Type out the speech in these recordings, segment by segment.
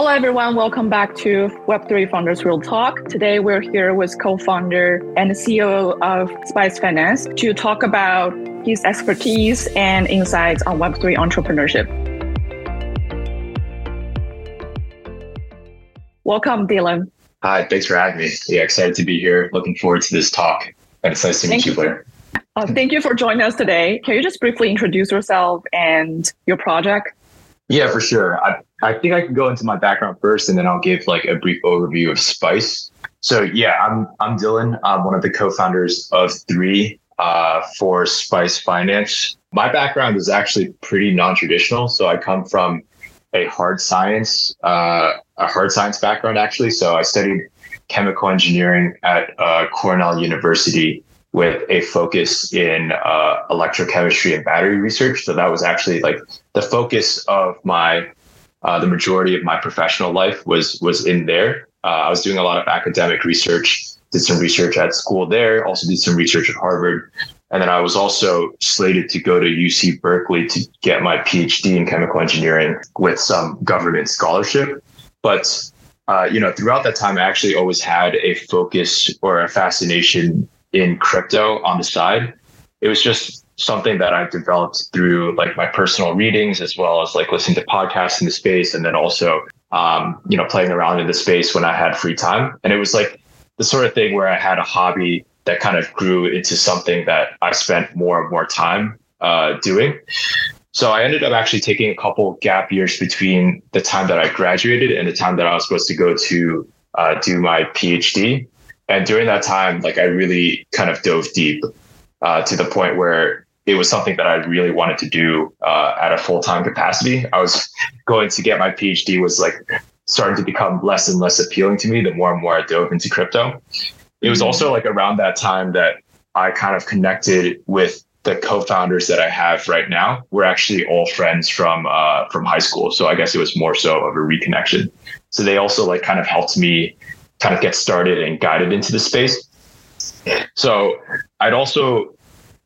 Hello, everyone. Welcome back to Web3 Founders Real Talk. Today, we're here with co founder and CEO of Spice Finance to talk about his expertise and insights on Web3 entrepreneurship. Welcome, Dylan. Hi, thanks for having me. Yeah, excited to be here. Looking forward to this talk. And it's nice to meet you, Blair. Uh, thank you for joining us today. Can you just briefly introduce yourself and your project? Yeah, for sure. I, I think I can go into my background first, and then I'll give like a brief overview of Spice. So yeah, I'm I'm Dylan. I'm one of the co-founders of Three uh, for Spice Finance. My background is actually pretty non-traditional. So I come from a hard science, uh, a hard science background actually. So I studied chemical engineering at uh, Cornell University with a focus in uh, electrochemistry and battery research. So that was actually like the focus of my uh, the majority of my professional life was was in there. Uh, I was doing a lot of academic research, did some research at school there, also did some research at Harvard, and then I was also slated to go to UC Berkeley to get my PhD in chemical engineering with some government scholarship. But uh, you know, throughout that time, I actually always had a focus or a fascination in crypto on the side. It was just something that I developed through like my personal readings as well as like listening to podcasts in the space and then also um, you know playing around in the space when I had free time. And it was like the sort of thing where I had a hobby that kind of grew into something that I spent more and more time uh, doing. So I ended up actually taking a couple gap years between the time that I graduated and the time that I was supposed to go to uh, do my PhD. And during that time, like I really kind of dove deep uh, to the point where it was something that I really wanted to do uh, at a full time capacity. I was going to get my PhD was like starting to become less and less appealing to me the more and more I dove into crypto. It was also like around that time that I kind of connected with the co-founders that I have right now. We're actually all friends from uh, from high school, so I guess it was more so of a reconnection. So they also like kind of helped me kind of get started and guided into the space. So I'd also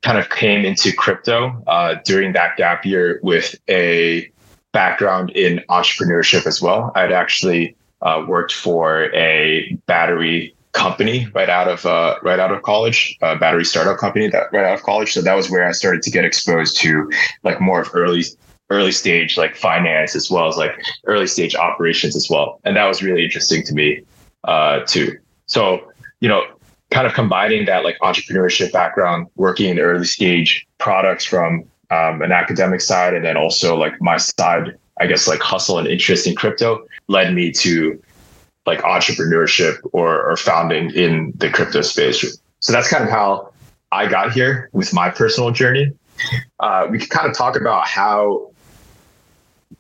kind of came into crypto uh, during that gap year with a background in entrepreneurship as well. I'd actually uh, worked for a battery company right out of uh, right out of college, a battery startup company that right out of college. So that was where I started to get exposed to like more of early early stage like finance as well as like early stage operations as well, and that was really interesting to me uh, too. So you know, kind of combining that like entrepreneurship background, working in early stage products from um, an academic side, and then also like my side, I guess like hustle and interest in crypto led me to like entrepreneurship or, or founding in the crypto space. So that's kind of how I got here with my personal journey. Uh, we could kind of talk about how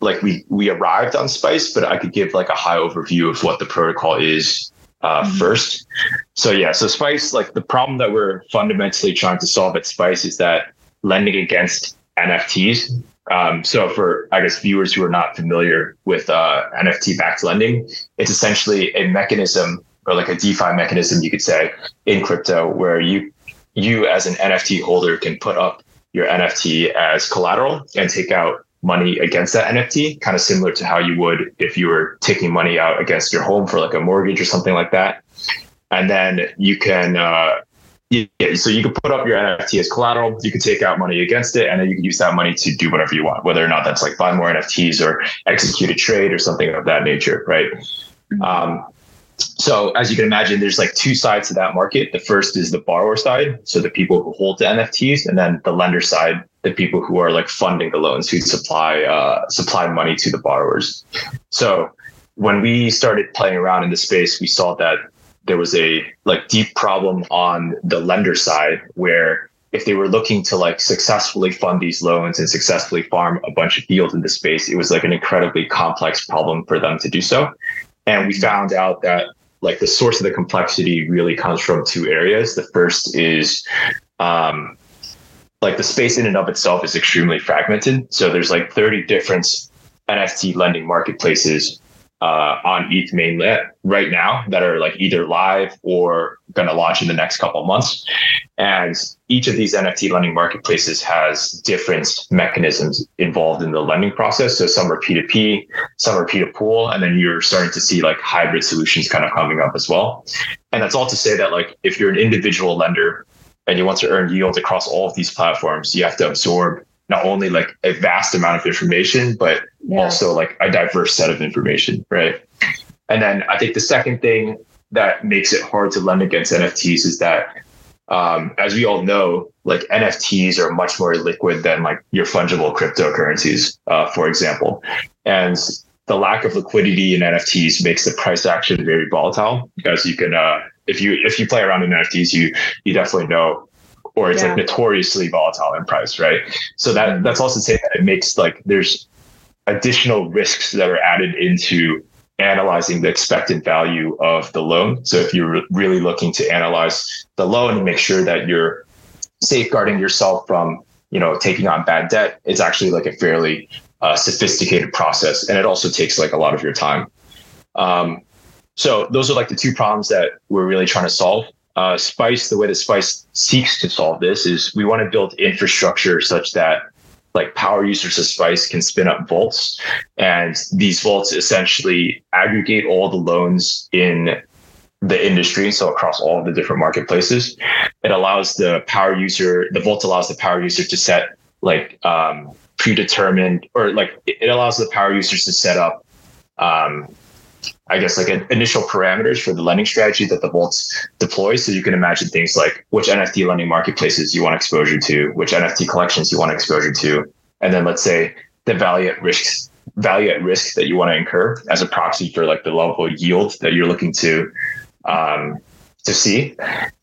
like we we arrived on Spice, but I could give like a high overview of what the protocol is uh, mm-hmm. first. So yeah, so Spice, like the problem that we're fundamentally trying to solve at Spice is that lending against NFTs. Um, so for I guess viewers who are not familiar with uh, NFT backed lending, it's essentially a mechanism or like a DeFi mechanism, you could say, in crypto where you you as an NFT holder can put up your NFT as collateral and take out money against that NFT, kind of similar to how you would if you were taking money out against your home for like a mortgage or something like that. And then you can, uh, yeah, so you can put up your NFT as collateral. You can take out money against it, and then you can use that money to do whatever you want, whether or not that's like buy more NFTs or execute a trade or something of that nature, right? Mm-hmm. Um, so as you can imagine, there's like two sides to that market. The first is the borrower side, so the people who hold the NFTs, and then the lender side, the people who are like funding the loans, who supply uh, supply money to the borrowers. So when we started playing around in the space, we saw that there was a like deep problem on the lender side where if they were looking to like successfully fund these loans and successfully farm a bunch of deals in the space, it was like an incredibly complex problem for them to do so. And we found out that like the source of the complexity really comes from two areas. The first is um, like the space in and of itself is extremely fragmented. So there's like 30 different NFT lending marketplaces uh, on ETH mainnet right now that are like either live or going to launch in the next couple months. And each of these NFT lending marketplaces has different mechanisms involved in the lending process. So some are P2P, some are P2Pool, and then you're starting to see like hybrid solutions kind of coming up as well. And that's all to say that like if you're an individual lender and you want to earn yield across all of these platforms, you have to absorb not only like a vast amount of information, but yeah. also like a diverse set of information, right? And then I think the second thing that makes it hard to lend against NFTs is that, um, as we all know, like NFTs are much more liquid than like your fungible cryptocurrencies, uh, for example. And the lack of liquidity in NFTs makes the price action very volatile because you can, uh, if you if you play around in NFTs, you you definitely know or it's yeah. like notoriously volatile in price, right? So that mm-hmm. that's also to say that it makes like there's additional risks that are added into analyzing the expected value of the loan. So if you're really looking to analyze the loan and make sure that you're safeguarding yourself from, you know, taking on bad debt, it's actually like a fairly uh, sophisticated process, and it also takes like a lot of your time. Um, so those are like the two problems that we're really trying to solve uh, Spice, the way that Spice seeks to solve this is we want to build infrastructure such that like power users of Spice can spin up vaults, and these vaults essentially aggregate all the loans in the industry, so across all the different marketplaces. It allows the power user, the vault allows the power user to set like um, predetermined, or like it allows the power users to set up um, I guess like an initial parameters for the lending strategy that the vaults deploy. So you can imagine things like which NFT lending marketplaces you want exposure to, which NFT collections you want exposure to, and then let's say the value at risk value at risk that you want to incur as a proxy for like the level of yield that you're looking to um, to see,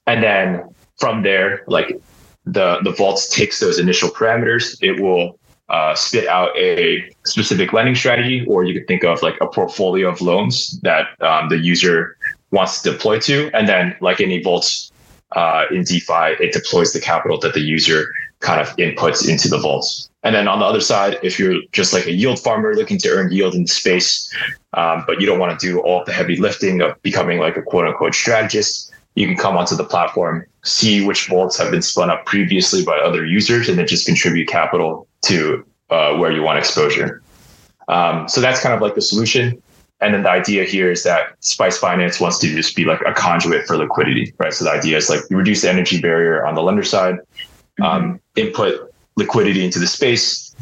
and then from there, like the the vaults takes those initial parameters, it will uh, spit out a specific lending strategy, or you could think of like a portfolio of loans that um, the user wants to deploy to. And then, like any vault uh, in DeFi, it deploys the capital that the user kind of inputs into the vaults. And then on the other side, if you're just like a yield farmer looking to earn yield in space, um, but you don't want to do all the heavy lifting of becoming like a quote unquote strategist, you can come onto the platform, see which vaults have been spun up previously by other users, and then just contribute capital to uh, where you want exposure. Um, so that's kind of like the solution. And then the idea here is that Spice Finance wants to just be like a conduit for liquidity, right? So the idea is like you reduce the energy barrier on the lender side, um, input liquidity into the space.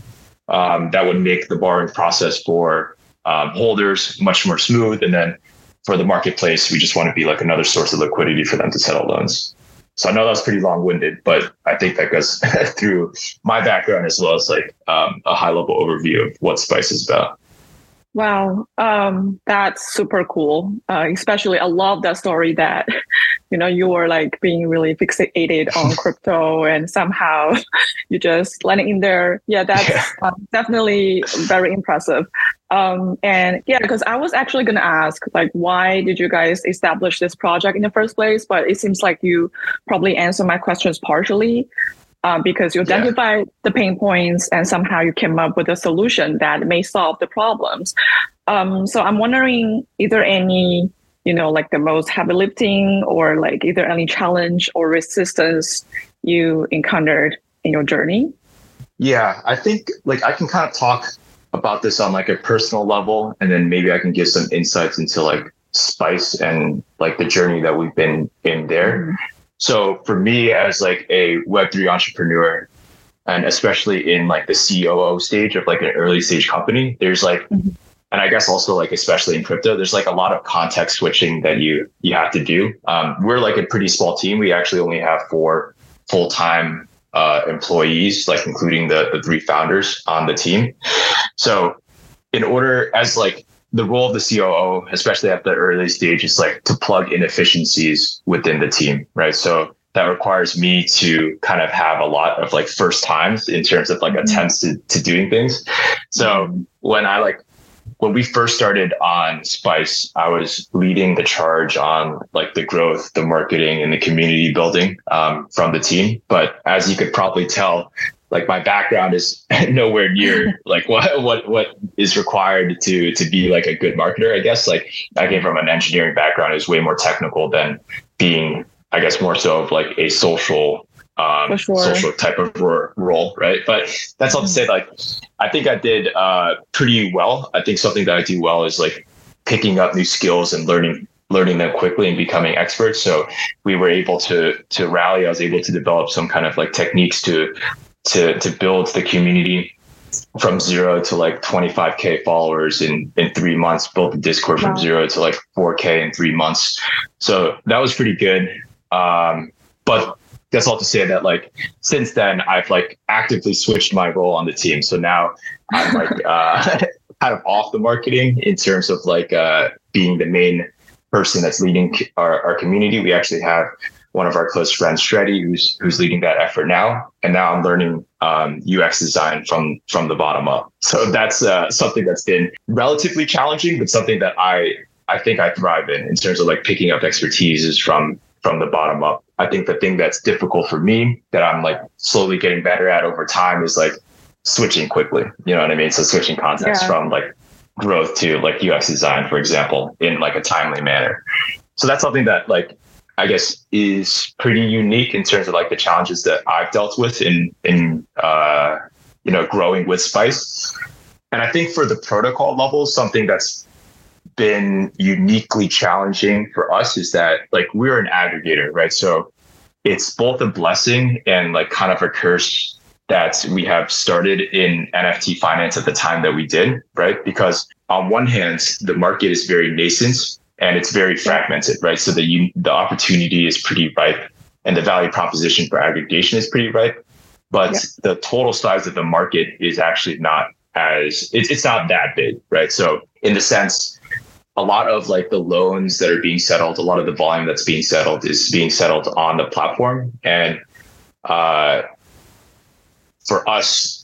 Um, that would make the borrowing process for um, holders much more smooth. And then for the marketplace, we just want to be like another source of liquidity for them to settle loans. So I know that was pretty long winded, but I think that goes through my background as well as like um, a high level overview of what Spice is about. Wow, um, that's super cool. Uh, especially, I love that story that you know you were like being really fixated on crypto, and somehow you just landing in there. Yeah, that's yeah. Uh, definitely very impressive. Um, and yeah, because I was actually going to ask, like, why did you guys establish this project in the first place? But it seems like you probably answered my questions partially uh, because you identified yeah. the pain points and somehow you came up with a solution that may solve the problems. Um, so I'm wondering, is there any, you know, like the most heavy lifting or like either any challenge or resistance you encountered in your journey? Yeah, I think like I can kind of talk about this on like a personal level, and then maybe I can give some insights into like Spice and like the journey that we've been in there. Mm-hmm. So for me as like a Web3 entrepreneur, and especially in like the COO stage of like an early stage company, there's like, mm-hmm. and I guess also like especially in crypto, there's like a lot of context switching that you you have to do. Um, we're like a pretty small team. We actually only have four full time uh, employees, like including the the three founders on the team. So in order as like the role of the COO, especially at the early stage, is like to plug inefficiencies within the team, right? So that requires me to kind of have a lot of like first times in terms of like mm-hmm. attempts to, to doing things. So when I like when we first started on Spice, I was leading the charge on like the growth, the marketing, and the community building um, from the team. But as you could probably tell, like my background is nowhere near like what what what is required to to be like a good marketer i guess. Like i came from an engineering background is way more technical than being i guess more so of like a social um, sure. social type of role right? But that's all to say like i think i did uh pretty well. I think something that i do well is like picking up new skills and learning learning them quickly and becoming experts. So we were able to to rally. I was able to develop some kind of like techniques to to to build the community from zero to like 25k followers in in three months built the discord from wow. zero to like 4k in three months. So that was pretty good. Um, but that's all to say that like since then i've like actively switched my role on the team. So now i'm like uh, kind of off the marketing in terms of like uh, being the main person that's leading our, our community. We actually have one of our close friends, Shreddy, who's who's leading that effort now. And now I'm learning um, UX design from from the bottom up. So that's uh, something that's been relatively challenging, but something that I I think I thrive in in terms of like picking up expertise is from from the bottom up. I think the thing that's difficult for me that I'm like slowly getting better at over time is like switching quickly. You know what I mean? So switching context yeah. from like growth to like UX design, for example, in like a timely manner. So that's something that like I guess is pretty unique in terms of like the challenges that I've dealt with in in uh, you know growing with Spice. And I think for the protocol level, something that's been uniquely challenging for us is that like we're an aggregator, right? So it's both a blessing and like kind of a curse that we have started in NFT finance at the time that we did, right? Because on one hand, the market is very nascent and it's very fragmented, right? So the you, the opportunity is pretty ripe, and the value proposition for aggregation is pretty ripe, but yeah. the total size of the market is actually not as it's it's not that big, right? So in the sense, a lot of like the loans that are being settled, a lot of the volume that's being settled is being settled on the platform, and uh, for us.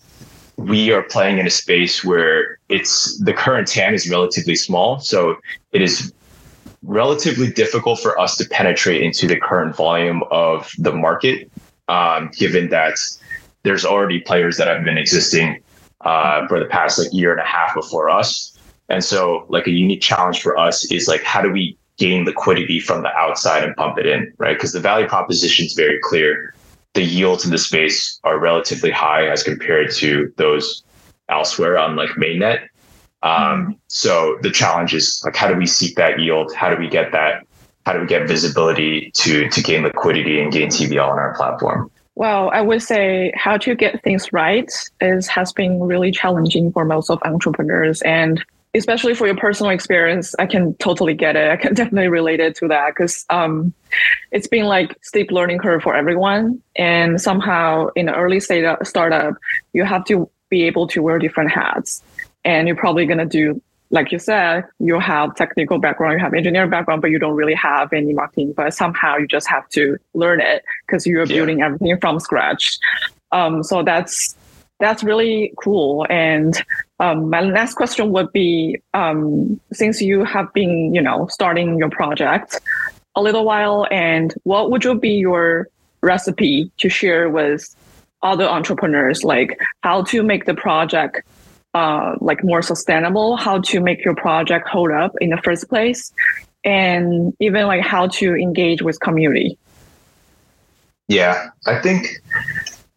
We are playing in a space where it's the current TAM is relatively small. So it is relatively difficult for us to penetrate into the current volume of the market, um, given that there's already players that have been existing uh, for the past like year and a half before us. And so, like a unique challenge for us is like, how do we gain liquidity from the outside and pump it in, right? Because the value proposition is very clear. The yields in the space are relatively high as compared to those elsewhere on like mainnet. Um, so the challenge is like, how do we seek that yield? How do we get that? How do we get visibility to to gain liquidity and gain TVL on our platform? Well, I would say how to get things right is has been really challenging for most of entrepreneurs and especially for your personal experience, I can totally get it. I can definitely relate it to that because um, it's been like steep learning curve for everyone. And somehow in the early state startup, you have to be able to wear different hats and you're probably going to do like you said you have technical background you have engineering background but you don't really have any marketing but somehow you just have to learn it because you're yeah. building everything from scratch. Um, so that's that's really cool. And um, my last question would be um, since you have been you know starting your project a little while and what would you be your recipe to share with other entrepreneurs? Like how to make the project uh, like more sustainable, how to make your project hold up in the first place, and even like how to engage with community. Yeah, I think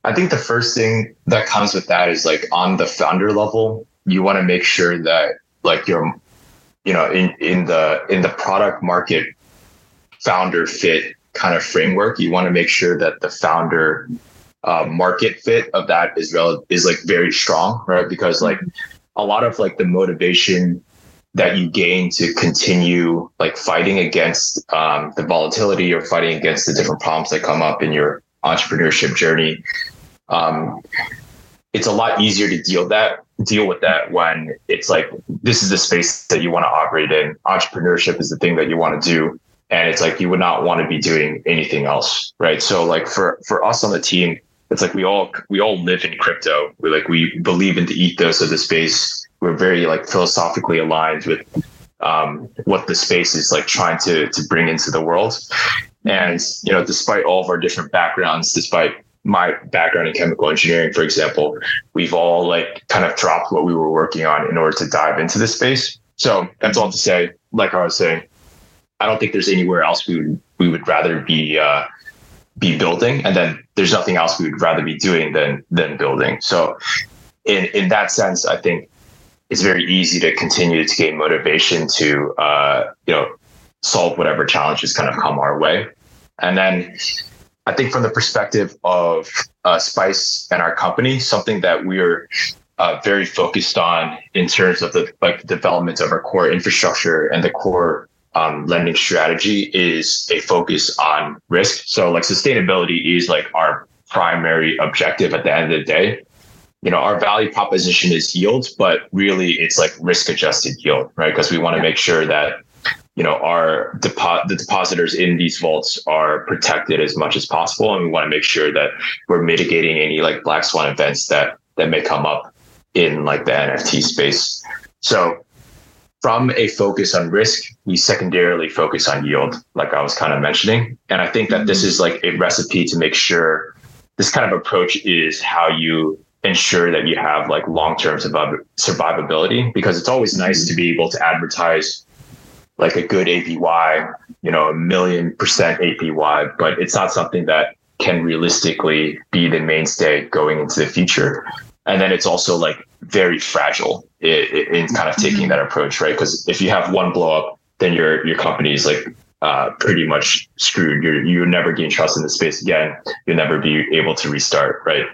I think the first thing that comes with that is like on the founder level, you want to make sure that like you're you know in in the in the product market founder fit kind of framework, you want to make sure that the founder uh, market fit of that is rel- is like very strong, right? Because like a lot of like the motivation that you gain to continue like fighting against um, the volatility or fighting against the different problems that come up in your entrepreneurship journey. Um, it's a lot easier to deal that deal with that when it's like this is the space that you want to operate in. Entrepreneurship is the thing that you want to do, and it's like you would not want to be doing anything else, right? So like for for us on the team, it's like we all we all live in crypto. We like we believe in the ethos of the space. We're very like philosophically aligned with um, what the space is like trying to to bring into the world. And you know, despite all of our different backgrounds, despite my background in chemical engineering, for example, we've all like kind of dropped what we were working on in order to dive into this space. So that's all to say, like I was saying, I don't think there's anywhere else we would we would rather be uh, be building, and then there's nothing else we would rather be doing than than building. So in in that sense, I think it's very easy to continue to gain motivation to uh, you know solve whatever challenges kind of come our way, and then I think from the perspective of uh, Spice and our company, something that we're uh, very focused on in terms of the like development of our core infrastructure and the core um, lending strategy is a focus on risk. So like sustainability is like our primary objective at the end of the day. You know, our value proposition is yield, but really it's like risk adjusted yield, right? Because we want to make sure that you know our depo- the depositors in these vaults are protected as much as possible and we want to make sure that we're mitigating any like black swan events that that may come up in like the nft space so from a focus on risk we secondarily focus on yield like i was kind of mentioning. And i think that this mm-hmm. is like a recipe to make sure this kind of approach is how you ensure that you have like long-term survivability because it's always mm-hmm. nice to be able to advertise like a good APY, you know, a million percent APY, but it's not something that can realistically be the mainstay going into the future. And then it's also like very fragile in, in kind of taking that approach, right? Because if you have one blow up, then your your company is like uh, pretty much screwed. You're you never gain trust in the space again. You'll never be able to restart, right?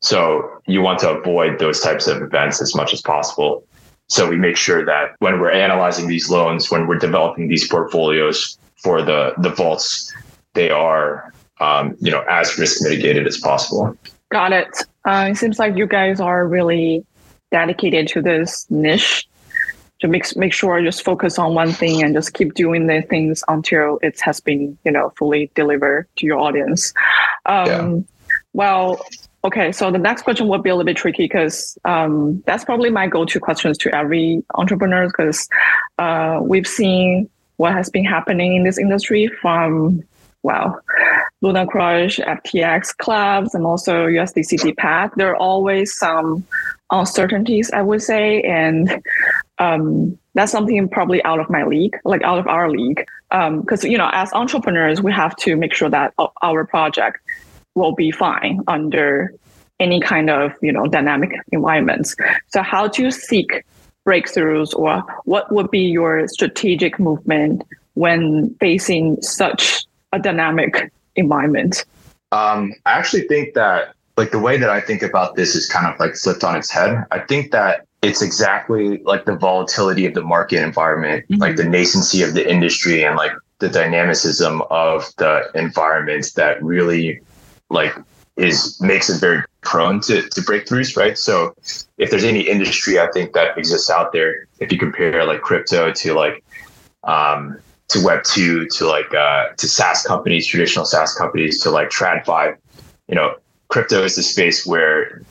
So you want to avoid those types of events as much as possible. So we make sure that when we're analyzing these loans, when we're developing these portfolios for the the vaults, they are um, you know as risk mitigated as possible. Got it. Uh, it seems like you guys are really dedicated to this niche to make make sure just focus on one thing and just keep doing the things until it has been you know fully delivered to your audience. Um, yeah. Well, Okay, so the next question will be a little bit tricky because um, that's probably my go-to questions to every entrepreneur because uh, we've seen what has been happening in this industry from well, Luna Crush, FTX collapse, and also USDCT path. There are always some uncertainties, I would say, and um, that's something probably out of my league, like out of our league. Because um, you know, as entrepreneurs, we have to make sure that our project will be fine under any kind of you know dynamic environments. So how to seek breakthroughs or what would be your strategic movement when facing such a dynamic environment? Um, I actually think that like the way that I think about this is kind of like flipped on its head. I think that it's exactly like the volatility of the market environment, mm-hmm. like the nascency of the industry and like the dynamicism of the environment that really like is makes it very prone to, to breakthroughs, right? So if there's any industry I think that exists out there, if you compare like crypto to like um, to Web two to like uh, to SaaS companies, traditional SaaS companies to like TradFi, you know, crypto is the space where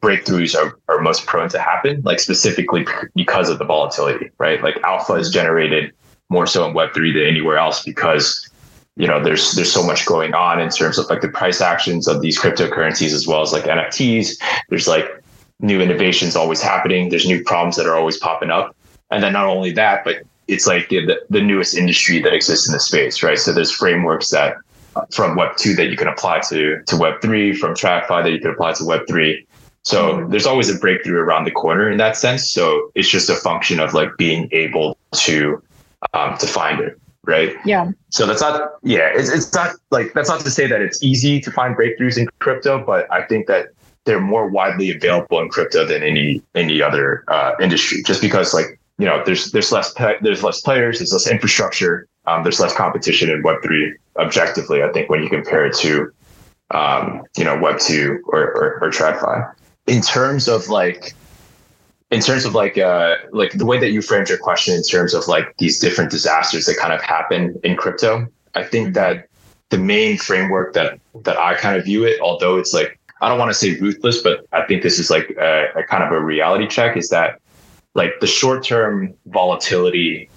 breakthroughs are, are most prone to happen, like specifically because of the volatility, right? Like alpha is generated more so in Web three than anywhere else because you know there's there's so much going on in terms of like the price actions of these cryptocurrencies as well as like NFTs. There's like new innovations always happening. There's new problems that are always popping up. And then not only that, but it's like the, the newest industry that exists in the space, right? So there's frameworks that from Web two that you can apply to to Web three, from TradFi that you can apply to Web three. So mm-hmm. there's always a breakthrough around the corner in that sense. So it's just a function of like being able to um, to find it right? Yeah. So that's not, yeah, it's, it's not like, that's not to say that it's easy to find breakthroughs in crypto, but I think that they're more widely available in crypto than any, any other uh, industry, just because like, you know, there's, there's less, there's less players, there's less infrastructure, um, there's less competition in Web3 objectively, I think, when you compare it to, um, you know, Web2 or, or, or TradFi. In terms of like, in terms of like uh like the way that you framed your question in terms of like these different disasters that kind of happen in crypto i think mm-hmm. that the main framework that that i kind of view it although it's like i don't want to say ruthless but i think this is like a, a kind of a reality check is that like the short term volatility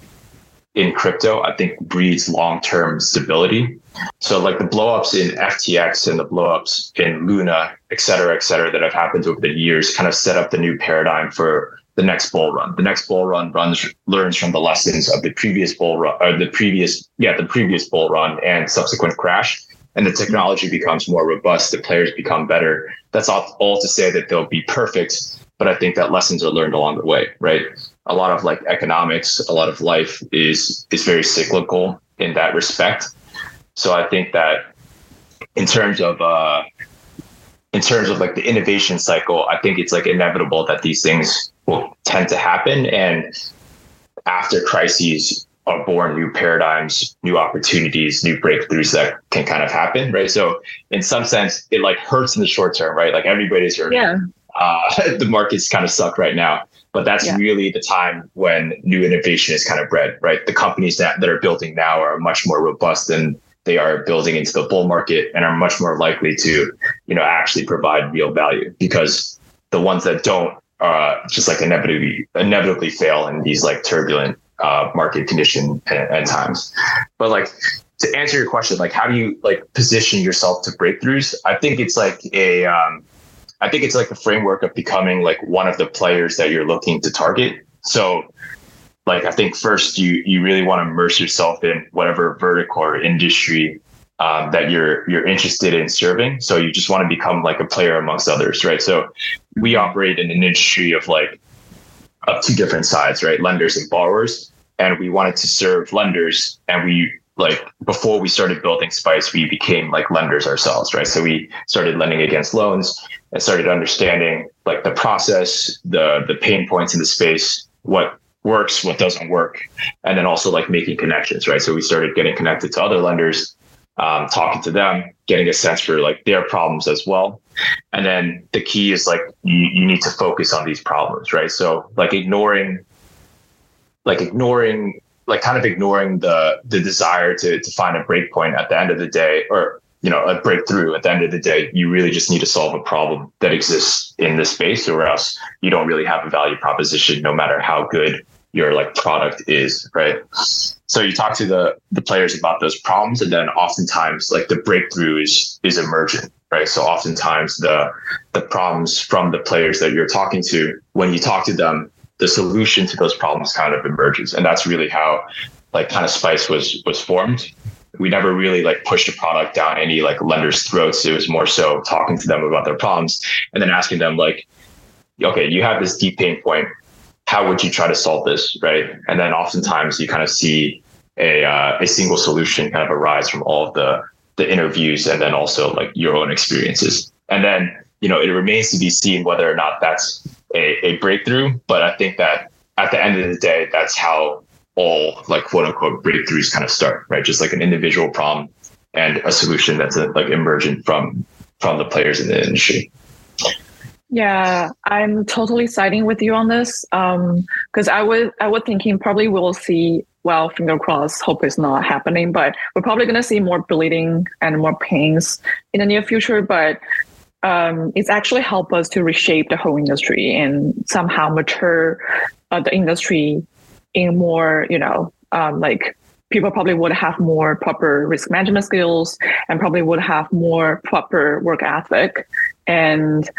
in crypto, I think breeds long term stability. So like the blowups in FTX and the blowups in Luna, et cetera, et cetera, that have happened over the years kind of set up the new paradigm for the next bull run. The next bull run runs learns from the lessons of the previous bull run or the previous yeah, the previous bull run and subsequent crash. And the technology becomes more robust, the players become better. That's all, all to say that they'll be perfect, but I think that lessons are learned along the way, right? A lot of like economics, a lot of life is is very cyclical in that respect. So I think that in terms of uh, in terms of like the innovation cycle, I think it's like inevitable that these things will tend to happen. And after crises are born new paradigms, new opportunities, new breakthroughs that can kind of happen, right? So in some sense, it like hurts in the short term, right? Like everybody's hurting. Yeah. Uh, the markets kind of suck right now, but that's yeah. really the time when new innovation is kind of bred, right? The companies that, that are building now are much more robust than they are building into the bull market and are much more likely to, you know, actually provide real value because the ones that don't uh, just like inevitably inevitably fail in these like turbulent uh, market condition and, and times. But like to answer your question, like how do you like position yourself to breakthroughs? I think it's like a um, I think it's like the framework of becoming like one of the players that you're looking to target. So like I think first you you really want to immerse yourself in whatever vertical or industry um, that you're you're interested in serving. So you just want to become like a player amongst others, right? So we operate in an industry of like of two different sides, right? Lenders and borrowers, and we wanted to serve lenders, and we like before we started building Spice, we became like lenders ourselves, right? So we started lending against loans and started understanding like the process, the the pain points in the space, what works, what doesn't work, and then also like making connections, right? So we started getting connected to other lenders, um, talking to them, getting a sense for like their problems as well. And then the key is like you, you need to focus on these problems, right? So like ignoring, like ignoring, like kind of ignoring the the desire to to find a breakpoint at the end of the day, or you know a breakthrough at the end of the day you really just need to solve a problem that exists in this space or else you don't really have a value proposition no matter how good your like product is, right? So you talk to the the players about those problems, and then oftentimes like the breakthrough is is emergent, right? So oftentimes the the problems from the players that you're talking to, when you talk to them, the solution to those problems kind of emerges, and that's really how like kind of Spice was was formed. We never really like pushed a product down any like lenders' throats. It was more so talking to them about their problems and then asking them like, okay, you have this deep pain point how would you try to solve this, right? And then oftentimes you kind of see a uh, a single solution kind of arise from all of the the interviews and then also like your own experiences. And then you know it remains to be seen whether or not that's a, a breakthrough. But I think that at the end of the day, that's how all like quote unquote breakthroughs kind of start, right? Just like an individual problem and a solution that's a, like emergent from from the players in the industry. Yeah, I'm totally siding with you on this. Um, because I would I would thinking probably we'll see. Well, finger crossed. Hope it's not happening, but we're probably gonna see more bleeding and more pains in the near future. But um, it's actually helped us to reshape the whole industry and somehow mature uh, the industry in more, you know, um, like people probably would have more proper risk management skills and probably would have more proper work ethic and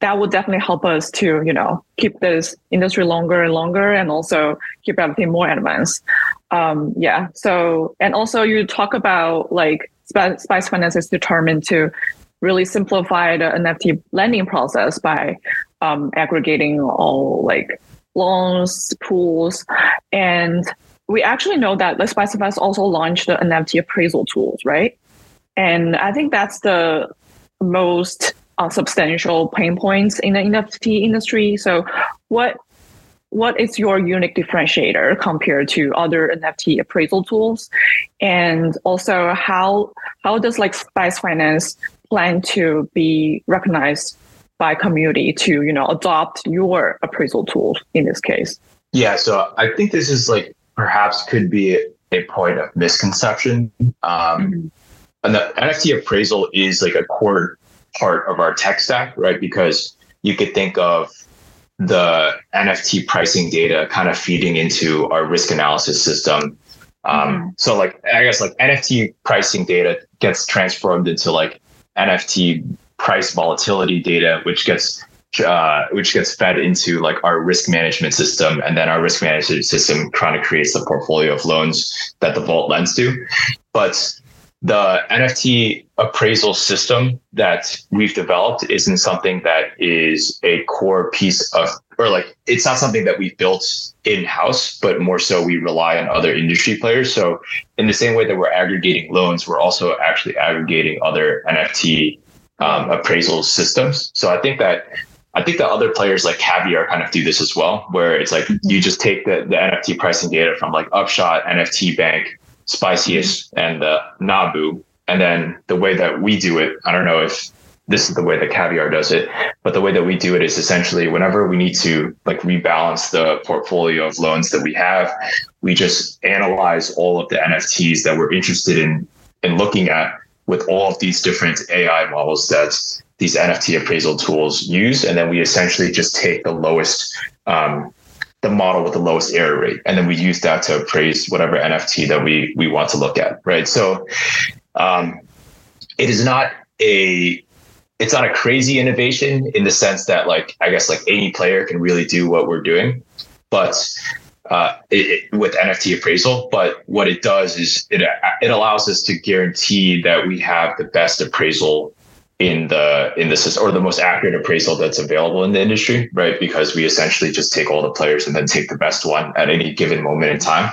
that would definitely help us to, you know, keep this industry longer and longer and also keep everything more advanced. Um, yeah. So, and also you talk about like Spice Finance is determined to really simplify the NFT lending process by um, aggregating all like loans, pools, and we actually know that Spice Finance also launched the NFT appraisal tools, right? And I think that's the most uh, substantial pain points in the NFT industry. So, what what is your unique differentiator compared to other NFT appraisal tools? And also, how how does like Spice Finance plan to be recognized by community to you know adopt your appraisal tools in this case? Yeah, so I think this is like perhaps could be a point of misconception. Um, mm-hmm. And the NFT appraisal is like a core part of our tech stack, right? Because you could think of the NFT pricing data kind of feeding into our risk analysis system Um, mm-hmm. So like I guess like NFT pricing data gets transformed into like NFT price volatility data, which gets uh, which gets fed into like our risk management system, and then our risk management system kind of creates the portfolio of loans that the vault lends to. But the NFT appraisal system that we've developed isn't something that is a core piece of, or like it's not something that we've built in house, but more so we rely on other industry players. So, in the same way that we're aggregating loans, we're also actually aggregating other NFT um, appraisal systems. So, I think that I think that other players like Caviar kind of do this as well, where it's like mm-hmm. you just take the, the NFT pricing data from like Upshot, NFT Bank, Spicyest, and uh, Nabu. And then the way that we do it, I don't know if this is the way that Caviar does it, but the way that we do it is essentially whenever we need to like rebalance the portfolio of loans that we have, we just analyze all of the NFTs that we're interested in in looking at with all of these different AI models that these NFT appraisal tools use, and then we essentially just take the lowest um, the model with the lowest error rate, and then we use that to appraise whatever NFT that we we want to look at, right? So, um, it is not a it's not a crazy innovation in the sense that like I guess like any player can really do what we're doing, but uh, it, it, with NFT appraisal. But what it does is it it allows us to guarantee that we have the best appraisal in the in the system or the most accurate appraisal that's available in the industry, right? Because we essentially just take all the players and then take the best one at any given moment in time.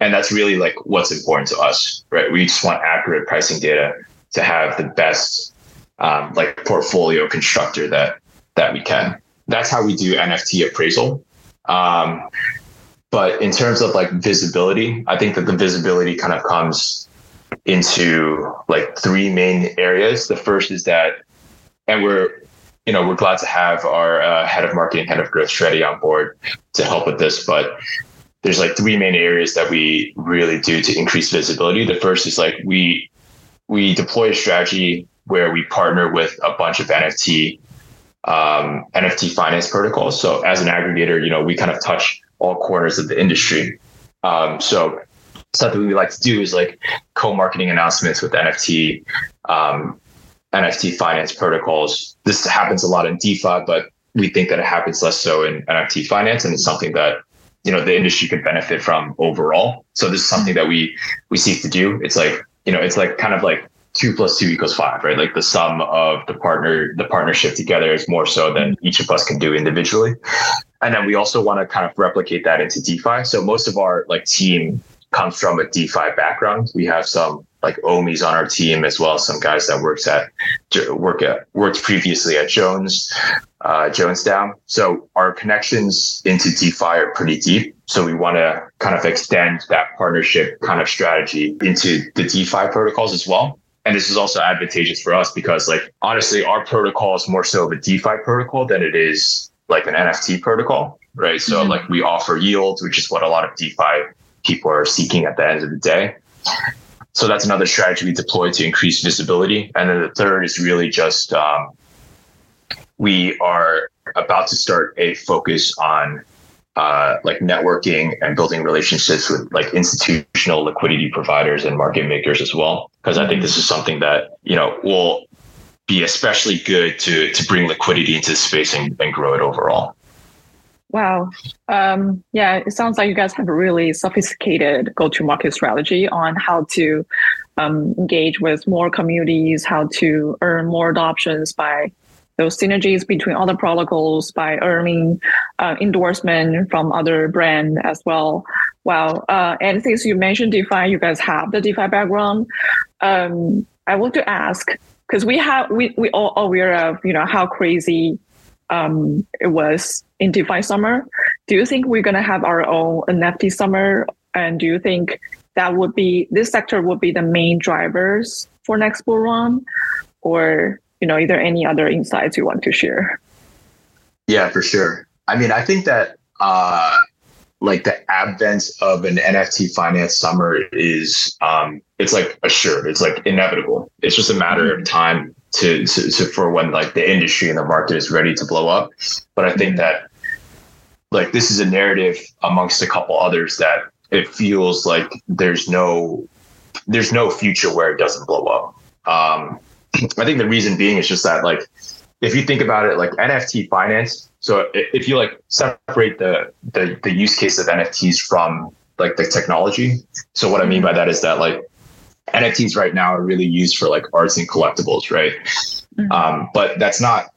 And that's really like what's important to us, right? We just want accurate pricing data to have the best um, like portfolio constructor that that we can. That's how we do NFT appraisal. Um, but in terms of like visibility, I think that the visibility kind of comes into like three main areas. The first is that, and we're you know we're glad to have our uh, head of marketing, head of growth strategy on board to help with this, but there's like three main areas that we really do to increase visibility. The first is like we we deploy a strategy where we partner with a bunch of NFT um, NFT finance protocols. So as an aggregator, you know, we kind of touch all corners of the industry. Um, so something we like to do is like co-marketing announcements with NFT, um, NFT finance protocols. This happens a lot in DeFi, but we think that it happens less so in NFT finance, and it's something that you know the industry could benefit from overall. So this is something that we we seek to do. It's like you know, it's like kind of like two plus two equals five, right? Like the sum of the partner, the partnership together is more so than each of us can do individually. And then we also want to kind of replicate that into DeFi. So most of our like team comes from a DeFi background. We have some like Omis on our team as well as some guys that works at work at worked previously at Jones, uh, JonesDAO. So our connections into DeFi are pretty deep. So we want to kind of extend that partnership kind of strategy into the DeFi protocols as well. And this is also advantageous for us because like honestly, our protocol is more so of a DeFi protocol than it is like an NFT protocol. Right. So mm-hmm. like we offer yields, which is what a lot of DeFi people are seeking at the end of the day. So that's another strategy we deploy to increase visibility. And then the third is really just um, we are about to start a focus on uh, like networking and building relationships with like institutional liquidity providers and market makers as well. Because I think this is something that you know will be especially good to to bring liquidity into the space and, and grow it overall. Wow. Um, yeah, it sounds like you guys have a really sophisticated go to market strategy on how to um, engage with more communities, how to earn more adoptions by those synergies between other protocols by earning uh, endorsement from other brand as well. Wow. Uh, and since you mentioned DeFi, you guys have the DeFi background. Um, I want to ask because we have we we all aware of you know how crazy um, it was in DeFi summer. Do you think we're going to have our own NFT summer? And do you think that would be this sector would be the main drivers for next bull run, or you know, are there any other insights you want to share? Yeah, for sure. I mean, I think that uh, like the advent of an NFT finance summer is um, it's like assured. It's like inevitable. It's just a matter of time to, to, to for when like the industry and the market is ready to blow up. But I think that like this is a narrative amongst a couple others that it feels like there's no there's no future where it doesn't blow up. Um, I think the reason being is just that like if you think about it like NFT finance, so if you like separate the the, the use case of NFTs from like the technology. So what I mean by that is that like NFTs right now are really used for like arts and collectibles, right? Mm-hmm. Um, but that's not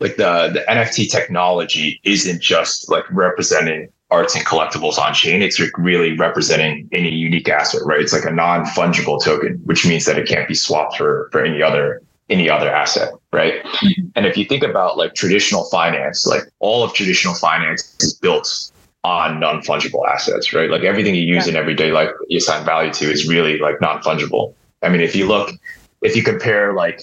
like the the NFT technology isn't just like representing arts and collectibles on chain. It's like really representing any unique asset, right? It's like a non fungible token, which means that it can't be swapped for for any other any other asset, right? Mm-hmm. And if you think about like traditional finance, like all of traditional finance is built on non-fungible assets, right? Like everything you use yeah. in everyday life you assign value to is really like non-fungible. I mean, if you look, if you compare like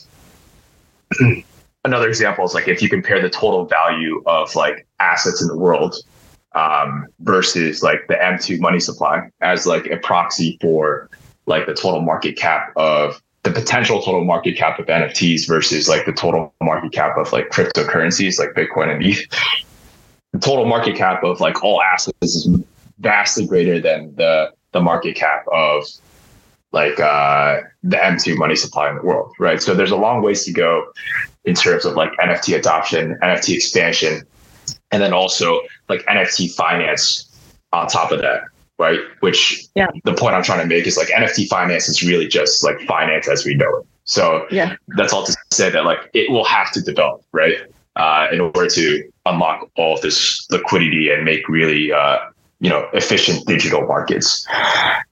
another example is like if you compare the total value of like assets in the world um, versus like the M2 money supply as like a proxy for like the total market cap of the potential total market cap of NFTs versus like the total market cap of like cryptocurrencies like Bitcoin and ETH. The total market cap of like all assets is vastly greater than the the market cap of like uh, the M2 money supply in the world, right? So there's a long ways to go in terms of like NFT adoption, NFT expansion, and then also like NFT finance on top of that right? Which yeah. the point I'm trying to make is like NFT finance is really just like finance as we know it. So yeah. that's all to say that like it will have to develop, right? Uh, in order to unlock all of this liquidity and make really uh, you know efficient digital markets.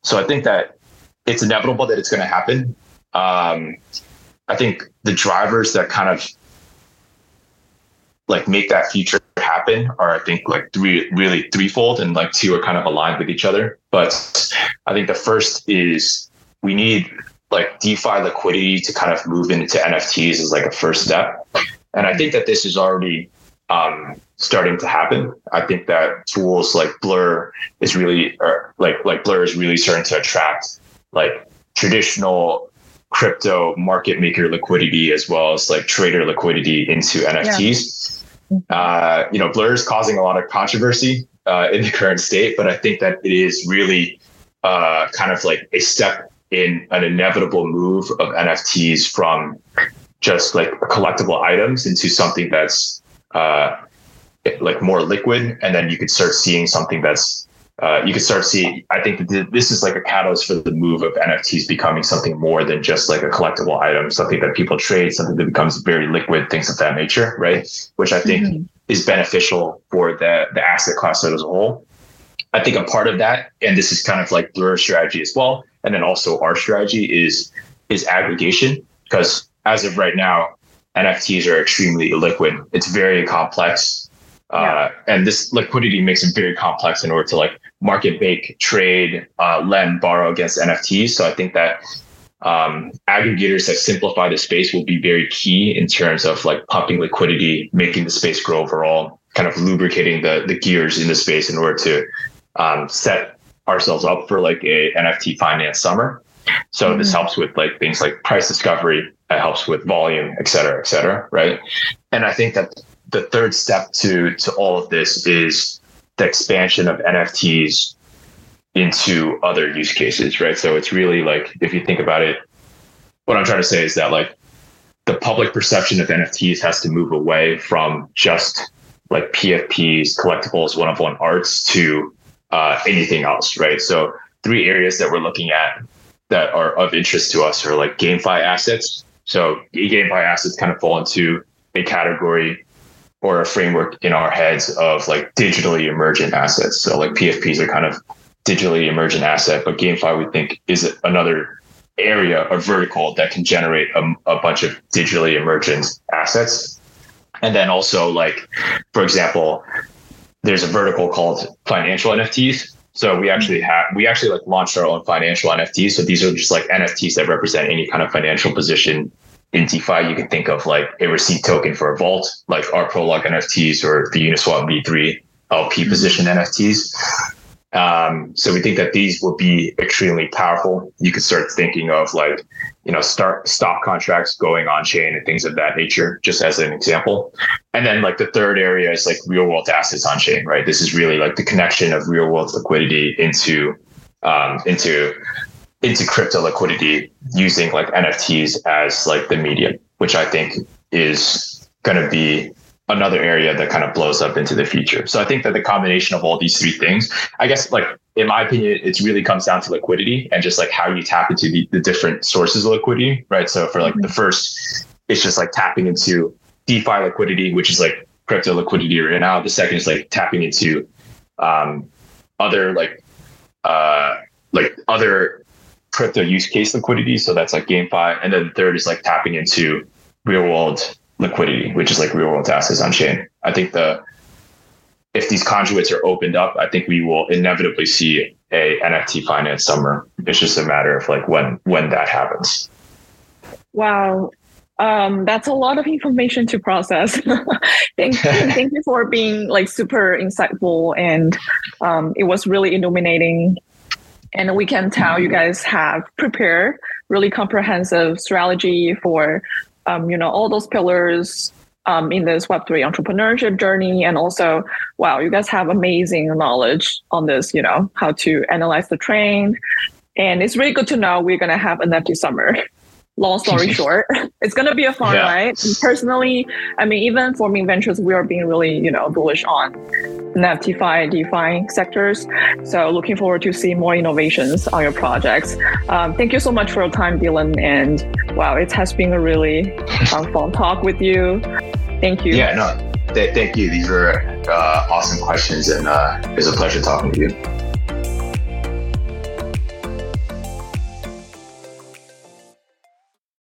So I think that it's inevitable that it's going to happen. Um, I think the drivers that kind of like make that future happen are I think like three really threefold and like two are kind of aligned with each other. But I think the first is we need like DeFi liquidity to kind of move into NFTs as like a first step. And I think that this is already um, starting to happen. I think that tools like Blur is really or like like Blur is really starting to attract like traditional crypto market maker liquidity as well as like trader liquidity into NFTs. Yeah. Uh, you know, Blur is causing a lot of controversy uh, in the current state, but I think that it is really uh, kind of like a step in an inevitable move of NFTs from just like collectible items into something that's uh, like more liquid, and then you could start seeing something that's uh, you could start seeing. I think that this is like a catalyst for the move of NFTs becoming something more than just like a collectible item, something that people trade, something that becomes very liquid, things of that nature, right? Which I think mm-hmm. is beneficial for the the asset class as a whole. I think a part of that, and this is kind of like Blur strategy as well, and then also our strategy is is aggregation because as of right now, NFTs are extremely illiquid. It's very complex. Uh, yeah. and this liquidity makes it very complex in order to like market make, trade, uh, lend, borrow against NFTs. So I think that um, aggregators that simplify the space will be very key in terms of like pumping liquidity, making the space grow overall, kind of lubricating the the gears in the space in order to um, set ourselves up for like a NFT finance summer. So mm-hmm. this helps with like things like price discovery. It helps with volume, et cetera, et cetera, right? And I think that the third step to to all of this is the expansion of NFTs into other use cases, right? So it's really like if you think about it, what I'm trying to say is that like the public perception of NFTs has to move away from just like PFPs, collectibles, one of one arts to uh, anything else, right? So three areas that we're looking at that are of interest to us are like GameFi assets. So GameFi assets kind of fall into a category or a framework in our heads of like digitally emergent assets. So like PFPs are kind of digitally emergent asset, but GameFi we think is another area or vertical that can generate a, a bunch of digitally emergent assets. And then also like, for example, there's a vertical called financial NFTs. So we actually have we actually like launched our own financial NFTs. So these are just like NFTs that represent any kind of financial position in DeFi, you can think of like a receipt token for a vault, like our Prolog NFTs or the Uniswap V3 LP mm-hmm. position NFTs. Um, so we think that these will be extremely powerful. You could start thinking of like, you know, start stock contracts going on chain and things of that nature, just as an example. And then like the third area is like real world assets on chain, right? This is really like the connection of real world liquidity into um, into into crypto liquidity using like NFTs as like the medium, which I think is going to be another area that kind of blows up into the future. So I think that the combination of all these three things, I guess, like in my opinion, it really comes down to liquidity and just like how you tap into the, the different sources of liquidity, right? So for like the first, it's just like tapping into DeFi liquidity, which is like crypto liquidity right now. The second is like tapping into um, other like uh, like other crypto use case liquidity. So that's like GameFi. And then the third is like tapping into real world liquidity, which is like real world assets on chain. I think the if these conduits are opened up, I think we will inevitably see a NFT finance summer. It's just a matter of like when when that happens. Wow. Um, that's a lot of information to process. thank, you. thank you for being like super insightful and um, it was really illuminating and we can tell you guys have prepared really comprehensive strategy for um, you know all those pillars um, in this web3 entrepreneurship journey. And also wow you guys have amazing knowledge on this you know how to analyze the trend. And it's really good to know we're going to have an NFT summer long story short, it's going to be a fun yeah. ride. And personally, I mean, even for Mint Ventures, we are being really, you know, bullish on NFT, DeFi sectors. So looking forward to see more innovations on your projects. Um, thank you so much for your time, Dylan. And wow, it has been a really um, fun talk with you. Thank you. Yeah, no, th- thank you. These were uh, awesome questions, and uh, it was a pleasure talking to you.